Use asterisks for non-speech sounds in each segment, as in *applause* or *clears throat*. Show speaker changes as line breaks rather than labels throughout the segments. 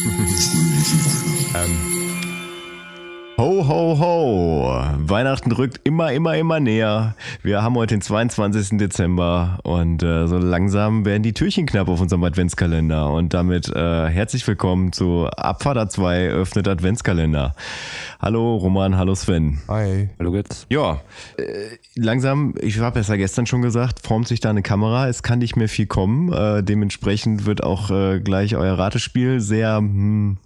*laughs* um, Ho, ho, ho. Weihnachten rückt immer, immer, immer näher. Wir haben heute den 22. Dezember und äh, so langsam werden die Türchen knapp auf unserem Adventskalender. Und damit äh, herzlich willkommen zu Abfahrt 2 öffnet Adventskalender. Hallo Roman, hallo Sven.
Hi.
Hallo Götz.
Ja, äh, langsam, ich habe es ja gestern schon gesagt, formt sich da eine Kamera. Es kann nicht mehr viel kommen. Äh, dementsprechend wird auch äh, gleich euer Ratespiel sehr... Hm,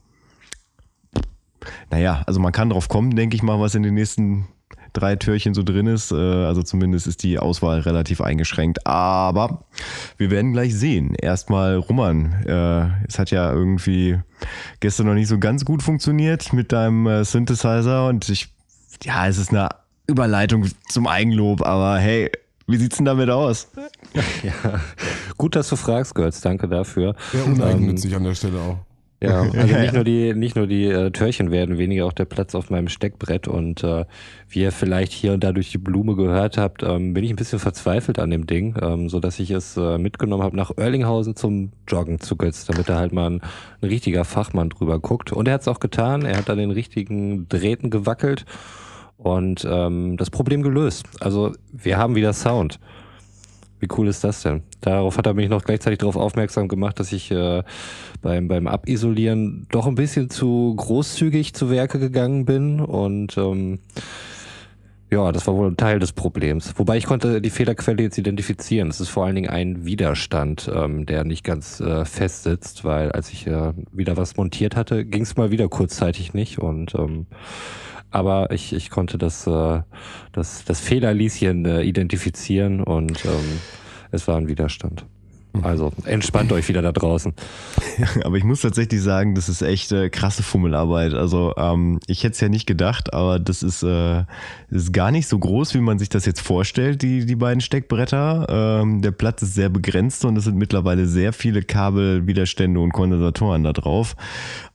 naja, also man kann drauf kommen, denke ich mal, was in den nächsten drei Türchen so drin ist. Äh, Also zumindest ist die Auswahl relativ eingeschränkt. Aber wir werden gleich sehen. Erstmal Roman. Äh, Es hat ja irgendwie gestern noch nicht so ganz gut funktioniert mit deinem äh, Synthesizer und ich, ja, es ist eine Überleitung zum Eigenlob, aber hey, wie sieht's denn damit aus? *laughs*
Ja, gut, dass du fragst, Götz. Danke dafür.
Sehr uneigennützig an der Stelle auch.
Ja, *laughs* also nicht nur die, nicht nur die äh, Türchen werden weniger, auch der Platz auf meinem Steckbrett. Und äh, wie ihr vielleicht hier und da durch die Blume gehört habt, ähm, bin ich ein bisschen verzweifelt an dem Ding, ähm, so dass ich es äh, mitgenommen habe nach Oerlinghausen zum Joggen zu Götz, damit da halt mal ein, ein richtiger Fachmann drüber guckt. Und er hat es auch getan. Er hat an den richtigen Drähten gewackelt und ähm, das Problem gelöst. Also wir haben wieder Sound. Wie cool ist das denn? Darauf hat er mich noch gleichzeitig darauf aufmerksam gemacht, dass ich äh, beim, beim Abisolieren doch ein bisschen zu großzügig zu Werke gegangen bin und ähm, ja, das war wohl ein Teil des Problems. Wobei ich konnte die Fehlerquelle jetzt identifizieren. Es ist vor allen Dingen ein Widerstand, ähm, der nicht ganz äh, fest sitzt, weil als ich äh, wieder was montiert hatte, ging es mal wieder kurzzeitig nicht und ähm, aber ich, ich konnte das, äh, das, das Fehlerlieschen äh, identifizieren und ähm, es war ein Widerstand. Also entspannt euch wieder da draußen. *laughs*
Aber ich muss tatsächlich sagen, das ist echt äh, krasse Fummelarbeit. Also ähm, ich hätte es ja nicht gedacht, aber das ist, äh, ist gar nicht so groß, wie man sich das jetzt vorstellt, die, die beiden Steckbretter. Ähm, der Platz ist sehr begrenzt und es sind mittlerweile sehr viele Kabelwiderstände und Kondensatoren da drauf.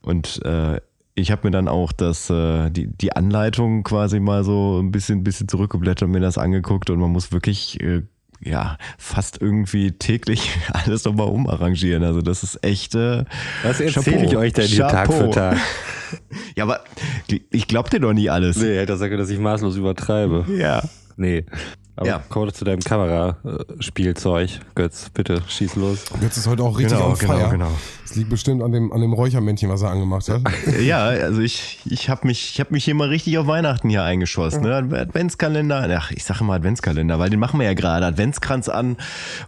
Und äh, ich habe mir dann auch das, äh, die, die Anleitung quasi mal so ein bisschen, bisschen zurückgeblättert und mir das angeguckt und man muss wirklich äh, ja, fast irgendwie täglich *laughs* alles nochmal umarrangieren. Also das ist echt. Äh,
Was erzähle ich euch denn hier Tag für Tag? *laughs*
Ja, aber ich glaub dir doch nie alles.
Nee, er hat gesagt, dass ich maßlos übertreibe.
Ja.
Nee. Aber
Ja.
kommen wir zu deinem Kameraspielzeug. Götz, bitte, schieß los.
Jetzt ist heute auch richtig
Genau,
on
genau,
fire.
genau.
Es liegt bestimmt an dem, an dem Räuchermännchen, was er angemacht hat. *laughs*
Ja, also ich, ich habe mich, ich hab mich hier mal richtig auf Weihnachten hier eingeschossen. Ne? Adventskalender, ach, ich sage mal Adventskalender, weil den machen wir ja gerade. Adventskranz an,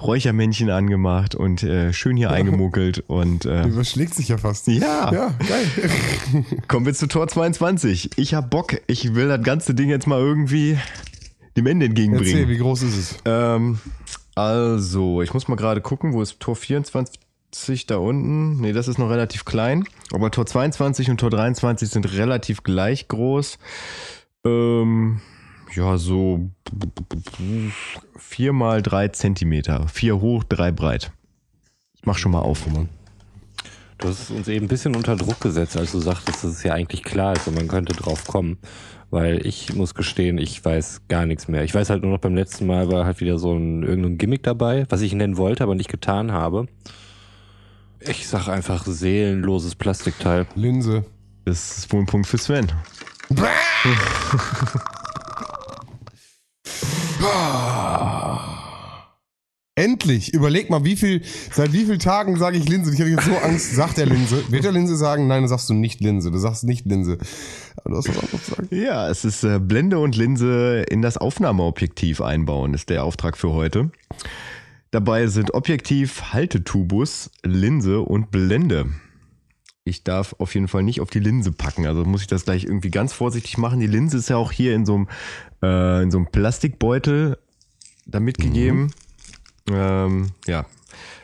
Räuchermännchen angemacht und äh, schön hier eingemuckelt. Und äh,
Überschlägt sich ja fast.
ja,
Ja, geil.
kommen wir zu Tor 22. Ich hab Bock, ich will das ganze Ding jetzt mal irgendwie dem Ende entgegenbringen.
Erzähl, wie groß ist es?
Ähm, also, ich muss mal gerade gucken, wo ist Tor 24 da unten? Nee, das ist noch relativ klein. Aber Tor 22 und Tor 23 sind relativ gleich groß. Ähm, ja, so vier mal drei Zentimeter. Vier hoch, drei breit. Ich mach schon mal auf, Roman.
Du hast uns eben ein bisschen unter Druck gesetzt, als du sagtest, dass es ja eigentlich klar ist und man könnte drauf kommen. Weil ich muss gestehen, ich weiß gar nichts mehr. Ich weiß halt nur noch beim letzten Mal war halt wieder so ein irgendein Gimmick dabei, was ich nennen wollte, aber nicht getan habe. Ich sag einfach seelenloses Plastikteil.
Linse.
Das ist wohl ein Punkt für Sven. *laughs*
Endlich! Überleg mal, wie viel, seit wie vielen Tagen sage ich Linse? Ich habe jetzt so Angst, sagt er Linse. Wird er Linse sagen? Nein, dann sagst du nicht Linse. Du sagst nicht Linse. Aber du hast was anderes gesagt.
Ja, es ist äh, Blende und Linse in das Aufnahmeobjektiv einbauen, ist der Auftrag für heute. Dabei sind Objektiv, Haltetubus, Linse und Blende. Ich darf auf jeden Fall nicht auf die Linse packen, also muss ich das gleich irgendwie ganz vorsichtig machen. Die Linse ist ja auch hier in so einem, äh, in so einem Plastikbeutel da mitgegeben. Ähm, ja,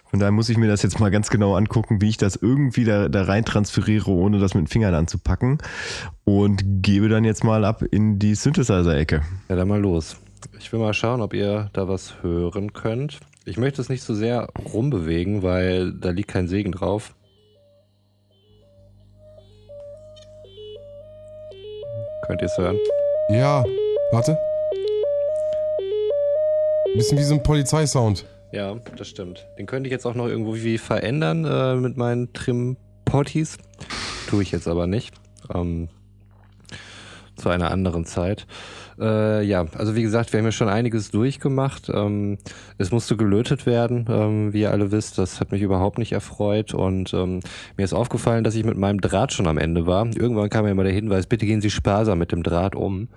von daher muss ich mir das jetzt mal ganz genau angucken, wie ich das irgendwie da, da rein transferiere, ohne das mit den Fingern anzupacken. Und gebe dann jetzt mal ab in die Synthesizer-Ecke.
Ja, dann mal los. Ich will mal schauen, ob ihr da was hören könnt. Ich möchte es nicht so sehr rumbewegen, weil da liegt kein Segen drauf. Könnt ihr es hören?
Ja, warte. Bisschen wie so ein Polizeisound.
Ja, das stimmt. Den könnte ich jetzt auch noch irgendwie verändern äh, mit meinen Trim Potties. Tue ich jetzt aber nicht. Ähm, zu einer anderen Zeit. Äh, ja, also wie gesagt, wir haben ja schon einiges durchgemacht. Ähm, es musste gelötet werden, ähm, wie ihr alle wisst. Das hat mich überhaupt nicht erfreut. Und ähm, mir ist aufgefallen, dass ich mit meinem Draht schon am Ende war. Irgendwann kam mir immer der Hinweis, bitte gehen Sie sparsam mit dem Draht um.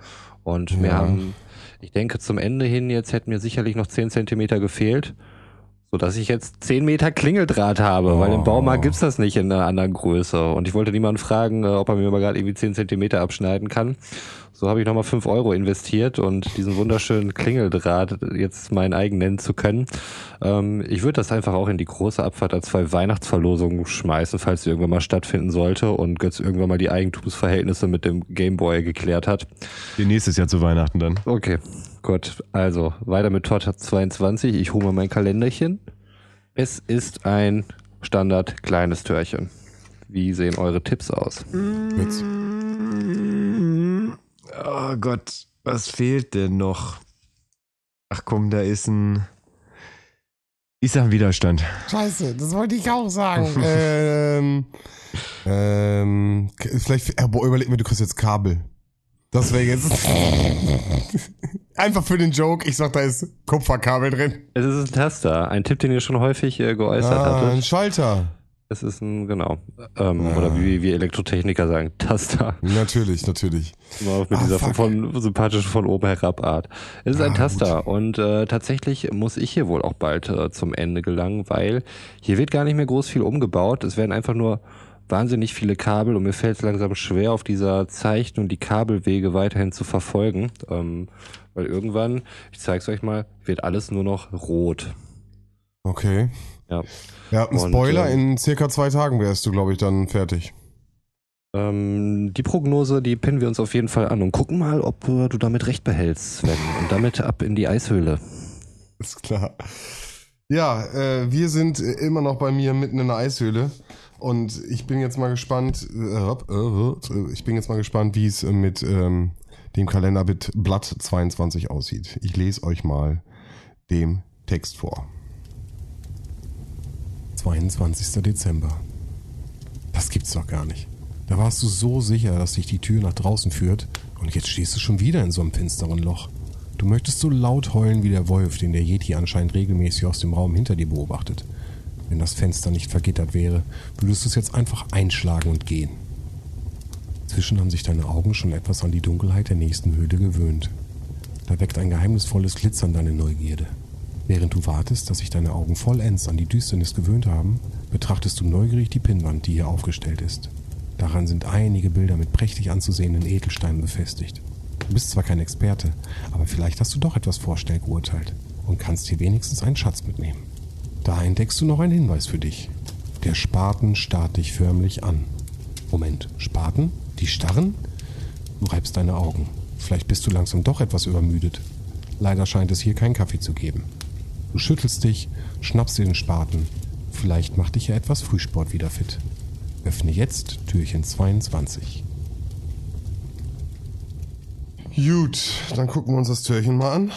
Und ja. wir haben, ich denke, zum Ende hin jetzt hätten mir sicherlich noch zehn Zentimeter gefehlt so dass ich jetzt 10 Meter Klingeldraht habe, oh. weil im Baumarkt gibt's das nicht in einer anderen Größe. Und ich wollte niemanden fragen, äh, ob er mir mal gerade irgendwie 10 Zentimeter abschneiden kann. So habe ich nochmal 5 Euro investiert und diesen wunderschönen Klingeldraht jetzt mein eigen nennen zu können. Ähm, ich würde das einfach auch in die große Abfahrt als zwei Weihnachtsverlosungen schmeißen, falls sie irgendwann mal stattfinden sollte und Götz irgendwann mal die Eigentumsverhältnisse mit dem Gameboy geklärt hat.
Die nächstes Jahr zu Weihnachten dann.
Okay, gut. Also weiter mit Todd 22. Ich hole mal mein Kalenderchen. Es ist ein Standard kleines Türchen. Wie sehen eure Tipps aus? Jetzt.
Oh Gott, was fehlt denn noch? Ach komm, da ist ein. Ich sag Widerstand.
Scheiße, das wollte ich auch sagen. *laughs* ähm, ähm, vielleicht, äh, boah, überleg mir, du kriegst jetzt Kabel. Das wäre jetzt. *laughs* Einfach für den Joke, ich sag, da ist Kupferkabel drin.
Es ist ein Taster, ein Tipp, den ihr schon häufig äh, geäußert ah, hattet.
Ein Schalter.
Es ist ein, genau. Ähm, ja. Oder wie wir Elektrotechniker sagen, *laughs* Taster.
Natürlich, natürlich.
Immer mit ah, dieser fuck. von, sympathischen von oben herab Art. Es ist ah, ein Taster gut. und äh, tatsächlich muss ich hier wohl auch bald äh, zum Ende gelangen, weil hier wird gar nicht mehr groß viel umgebaut. Es werden einfach nur wahnsinnig viele Kabel und mir fällt es langsam schwer, auf dieser Zeichnung die Kabelwege weiterhin zu verfolgen. Ähm, weil irgendwann, ich zeig's euch mal, wird alles nur noch rot.
Okay. Ja. Ja, ein Spoiler, und, äh, in circa zwei Tagen wärst du, glaube ich, dann fertig.
Ähm, die Prognose, die pinnen wir uns auf jeden Fall an und gucken mal, ob äh, du damit recht behältst, Sven. Und damit ab in die Eishöhle.
Ist klar. Ja, äh, wir sind immer noch bei mir mitten in der Eishöhle. Und ich bin jetzt mal gespannt, äh, äh, ich bin jetzt mal gespannt, wie es mit ähm, dem Kalender mit Blatt 22 aussieht. Ich lese euch mal dem Text vor. 22. Dezember. Das gibt's doch gar nicht. Da warst du so sicher, dass dich die Tür nach draußen führt und jetzt stehst du schon wieder in so einem finsteren Loch. Du möchtest so laut heulen wie der Wolf, den der Yeti anscheinend regelmäßig aus dem Raum hinter dir beobachtet. Wenn das Fenster nicht vergittert wäre, würdest du es jetzt einfach einschlagen und gehen. Zwischen haben sich deine Augen schon etwas an die Dunkelheit der nächsten Höhle gewöhnt. Da weckt ein geheimnisvolles Glitzern deine Neugierde. Während du wartest, dass sich deine Augen vollends an die Düsternis gewöhnt haben, betrachtest du neugierig die Pinnwand, die hier aufgestellt ist. Daran sind einige Bilder mit prächtig anzusehenden Edelsteinen befestigt. Du bist zwar kein Experte, aber vielleicht hast du doch etwas vorschnell geurteilt und kannst hier wenigstens einen Schatz mitnehmen. Da entdeckst du noch einen Hinweis für dich. Der Spaten starrt dich förmlich an. Moment, Spaten? Die starren? Du reibst deine Augen. Vielleicht bist du langsam doch etwas übermüdet. Leider scheint es hier keinen Kaffee zu geben. Du schüttelst dich, schnappst dir den Spaten. Vielleicht macht dich ja etwas Frühsport wieder fit. Öffne jetzt Türchen 22. Gut, dann gucken wir uns das Türchen mal an.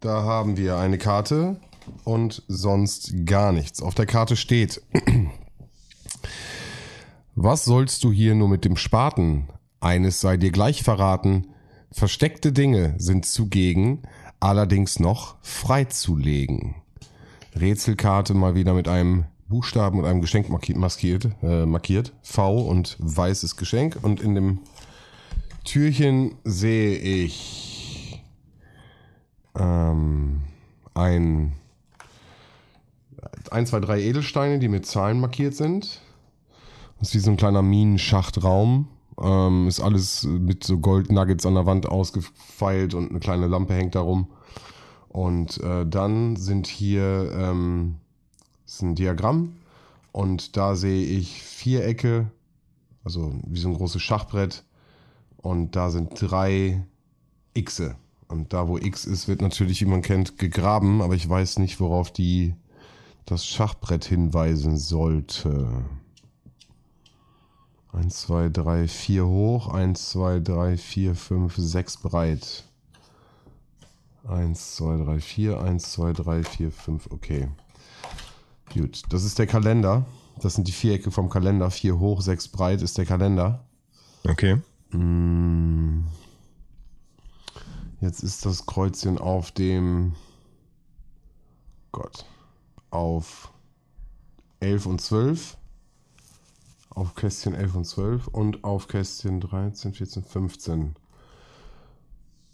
Da haben wir eine Karte und sonst gar nichts. Auf der Karte steht, *clears throat* was sollst du hier nur mit dem Spaten? Eines sei dir gleich verraten, versteckte Dinge sind zugegen, allerdings noch freizulegen. Rätselkarte mal wieder mit einem Buchstaben und einem Geschenk markiert, äh, markiert. V und weißes Geschenk. Und in dem Türchen sehe ich ähm, ein, ein, zwei, drei Edelsteine, die mit Zahlen markiert sind. Das ist wie so ein kleiner Minenschachtraum. Ähm, ist alles mit so Goldnuggets an der Wand ausgefeilt und eine kleine Lampe hängt darum. Und äh, dann sind hier ähm, ist ein Diagramm und da sehe ich Vierecke, also wie so ein großes Schachbrett. Und da sind drei Xe. Und da, wo X ist, wird natürlich, wie man kennt, gegraben, aber ich weiß nicht, worauf die das Schachbrett hinweisen sollte. 1, 2, 3, 4 hoch, 1, 2, 3, 4, 5, 6 breit. 1, 2, 3, 4, 1, 2, 3, 4, 5, okay. Gut, das ist der Kalender. Das sind die Vierecke vom Kalender. Vier hoch, sechs breit ist der Kalender.
Okay.
Mm. Jetzt ist das Kreuzchen auf dem Gott. Auf 11 und 12. Auf Kästchen 11 und 12 und auf Kästchen 13, 14, 15.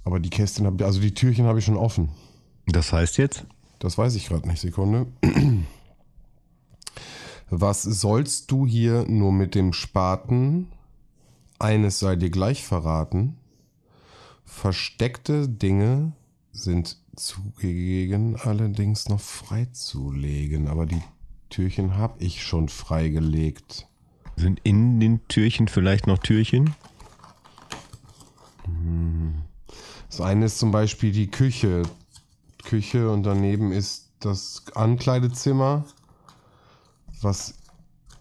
Aber die Kästchen habe also die Türchen habe ich schon offen.
Das heißt jetzt?
Das weiß ich gerade nicht. Sekunde. Was sollst du hier nur mit dem Spaten? Eines sei dir gleich verraten. Versteckte Dinge sind zugegen allerdings noch freizulegen. Aber die Türchen habe ich schon freigelegt.
Sind in den Türchen vielleicht noch Türchen?
Das eine ist zum Beispiel die Küche. Küche und daneben ist das Ankleidezimmer, was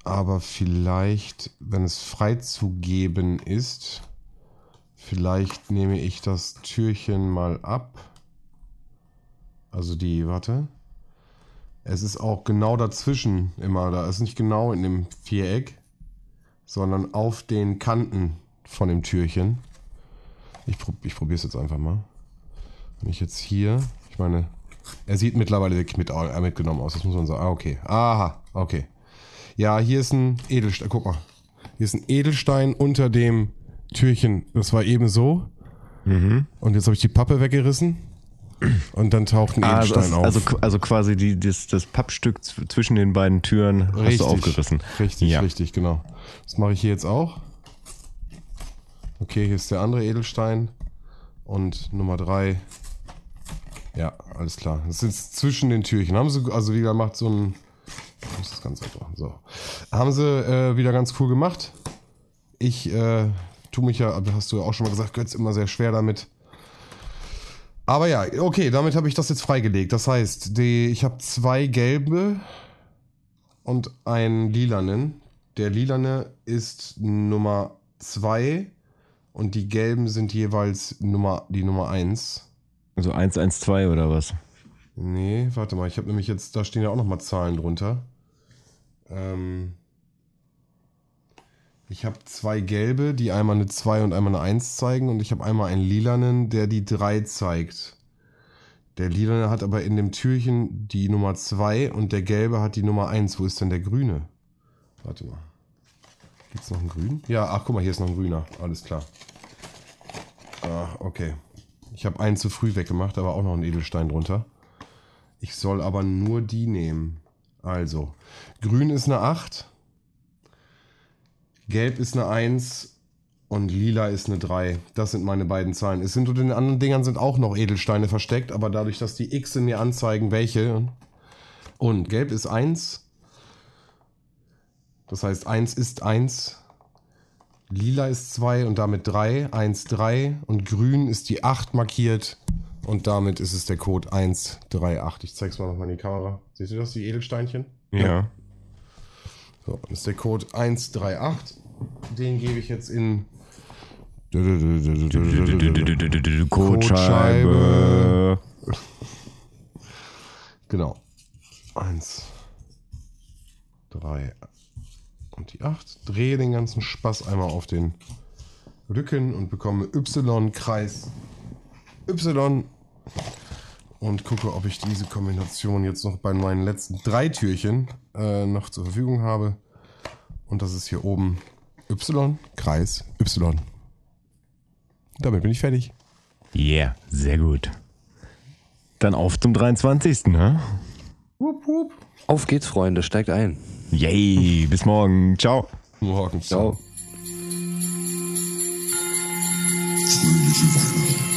aber vielleicht, wenn es freizugeben ist, vielleicht nehme ich das Türchen mal ab. Also die, warte. Es ist auch genau dazwischen immer, da ist nicht genau in dem Viereck, sondern auf den Kanten von dem Türchen. Ich, prob, ich probiere es jetzt einfach mal. Wenn ich jetzt hier, ich meine, er sieht mittlerweile wirklich mit, äh, mitgenommen aus, das muss man sagen. Ah, okay. Aha, okay. Ja, hier ist ein Edelstein, guck mal. Hier ist ein Edelstein unter dem Türchen. Das war eben so.
Mhm.
Und jetzt habe ich die Pappe weggerissen. Und dann taucht ein
Ah, also,
Edelstein auf.
also, also quasi die, das, das Pappstück zwischen den beiden Türen hast du aufgerissen.
Richtig,
Ja.
richtig, genau. Das mache ich hier jetzt auch. Okay, hier ist der andere Edelstein. Und Nummer drei. Ja, alles klar. Das ist zwischen den Türchen. Haben sie, also wieder macht so ein. Ich muss das Ganze einfach. So. Haben sie äh, wieder ganz cool gemacht. Ich äh, tue mich ja, hast du ja auch schon mal gesagt, Götz immer sehr schwer damit. Aber ja, okay, damit habe ich das jetzt freigelegt. Das heißt, die, ich habe zwei gelbe und einen lilanen. Der lilane ist Nummer 2 und die gelben sind jeweils Nummer, die Nummer 1.
Also 112 oder was?
Nee, warte mal, ich habe nämlich jetzt, da stehen ja auch nochmal Zahlen drunter. Ähm, ich habe zwei gelbe, die einmal eine 2 und einmal eine 1 zeigen und ich habe einmal einen lilanen, der die 3 zeigt. Der lilane hat aber in dem Türchen die Nummer 2 und der gelbe hat die Nummer 1. Wo ist denn der grüne? Warte mal. Gibt's noch einen grünen? Ja, ach guck mal, hier ist noch ein grüner. Alles klar. Ah, okay. Ich habe einen zu früh weggemacht, aber auch noch einen Edelstein drunter. Ich soll aber nur die nehmen. Also, grün ist eine 8, gelb ist eine 1 und lila ist eine 3. Das sind meine beiden Zahlen. Es sind unter den anderen Dingern sind auch noch Edelsteine versteckt, aber dadurch, dass die X mir anzeigen, welche. Und gelb ist 1. Das heißt, 1 ist 1. Lila ist 2 und damit 3. 1, 3. Und grün ist die 8 markiert. Und damit ist es der Code 138. Ich zeig's mal nochmal in die Kamera. Seht ihr das, die Edelsteinchen?
Ja.
So, das ist der Code 138. Den gebe ich jetzt in.
Kotscheibe. *laughs*
Genau. 1, 3 und die 8. Drehe den ganzen Spaß einmal auf den Rücken und bekomme Y-Kreis Y. Und gucke, ob ich diese Kombination jetzt noch bei meinen letzten drei Türchen äh, noch zur Verfügung habe. Und das ist hier oben Y, Kreis, Y. Damit bin ich fertig.
Yeah, sehr gut. Dann auf zum 23. Ne?
Wupp, wupp.
Auf geht's, Freunde, steigt ein.
Yay, *laughs* bis morgen. Ciao.
Morgen.
Ciao.
Fröhliche Weihnachten.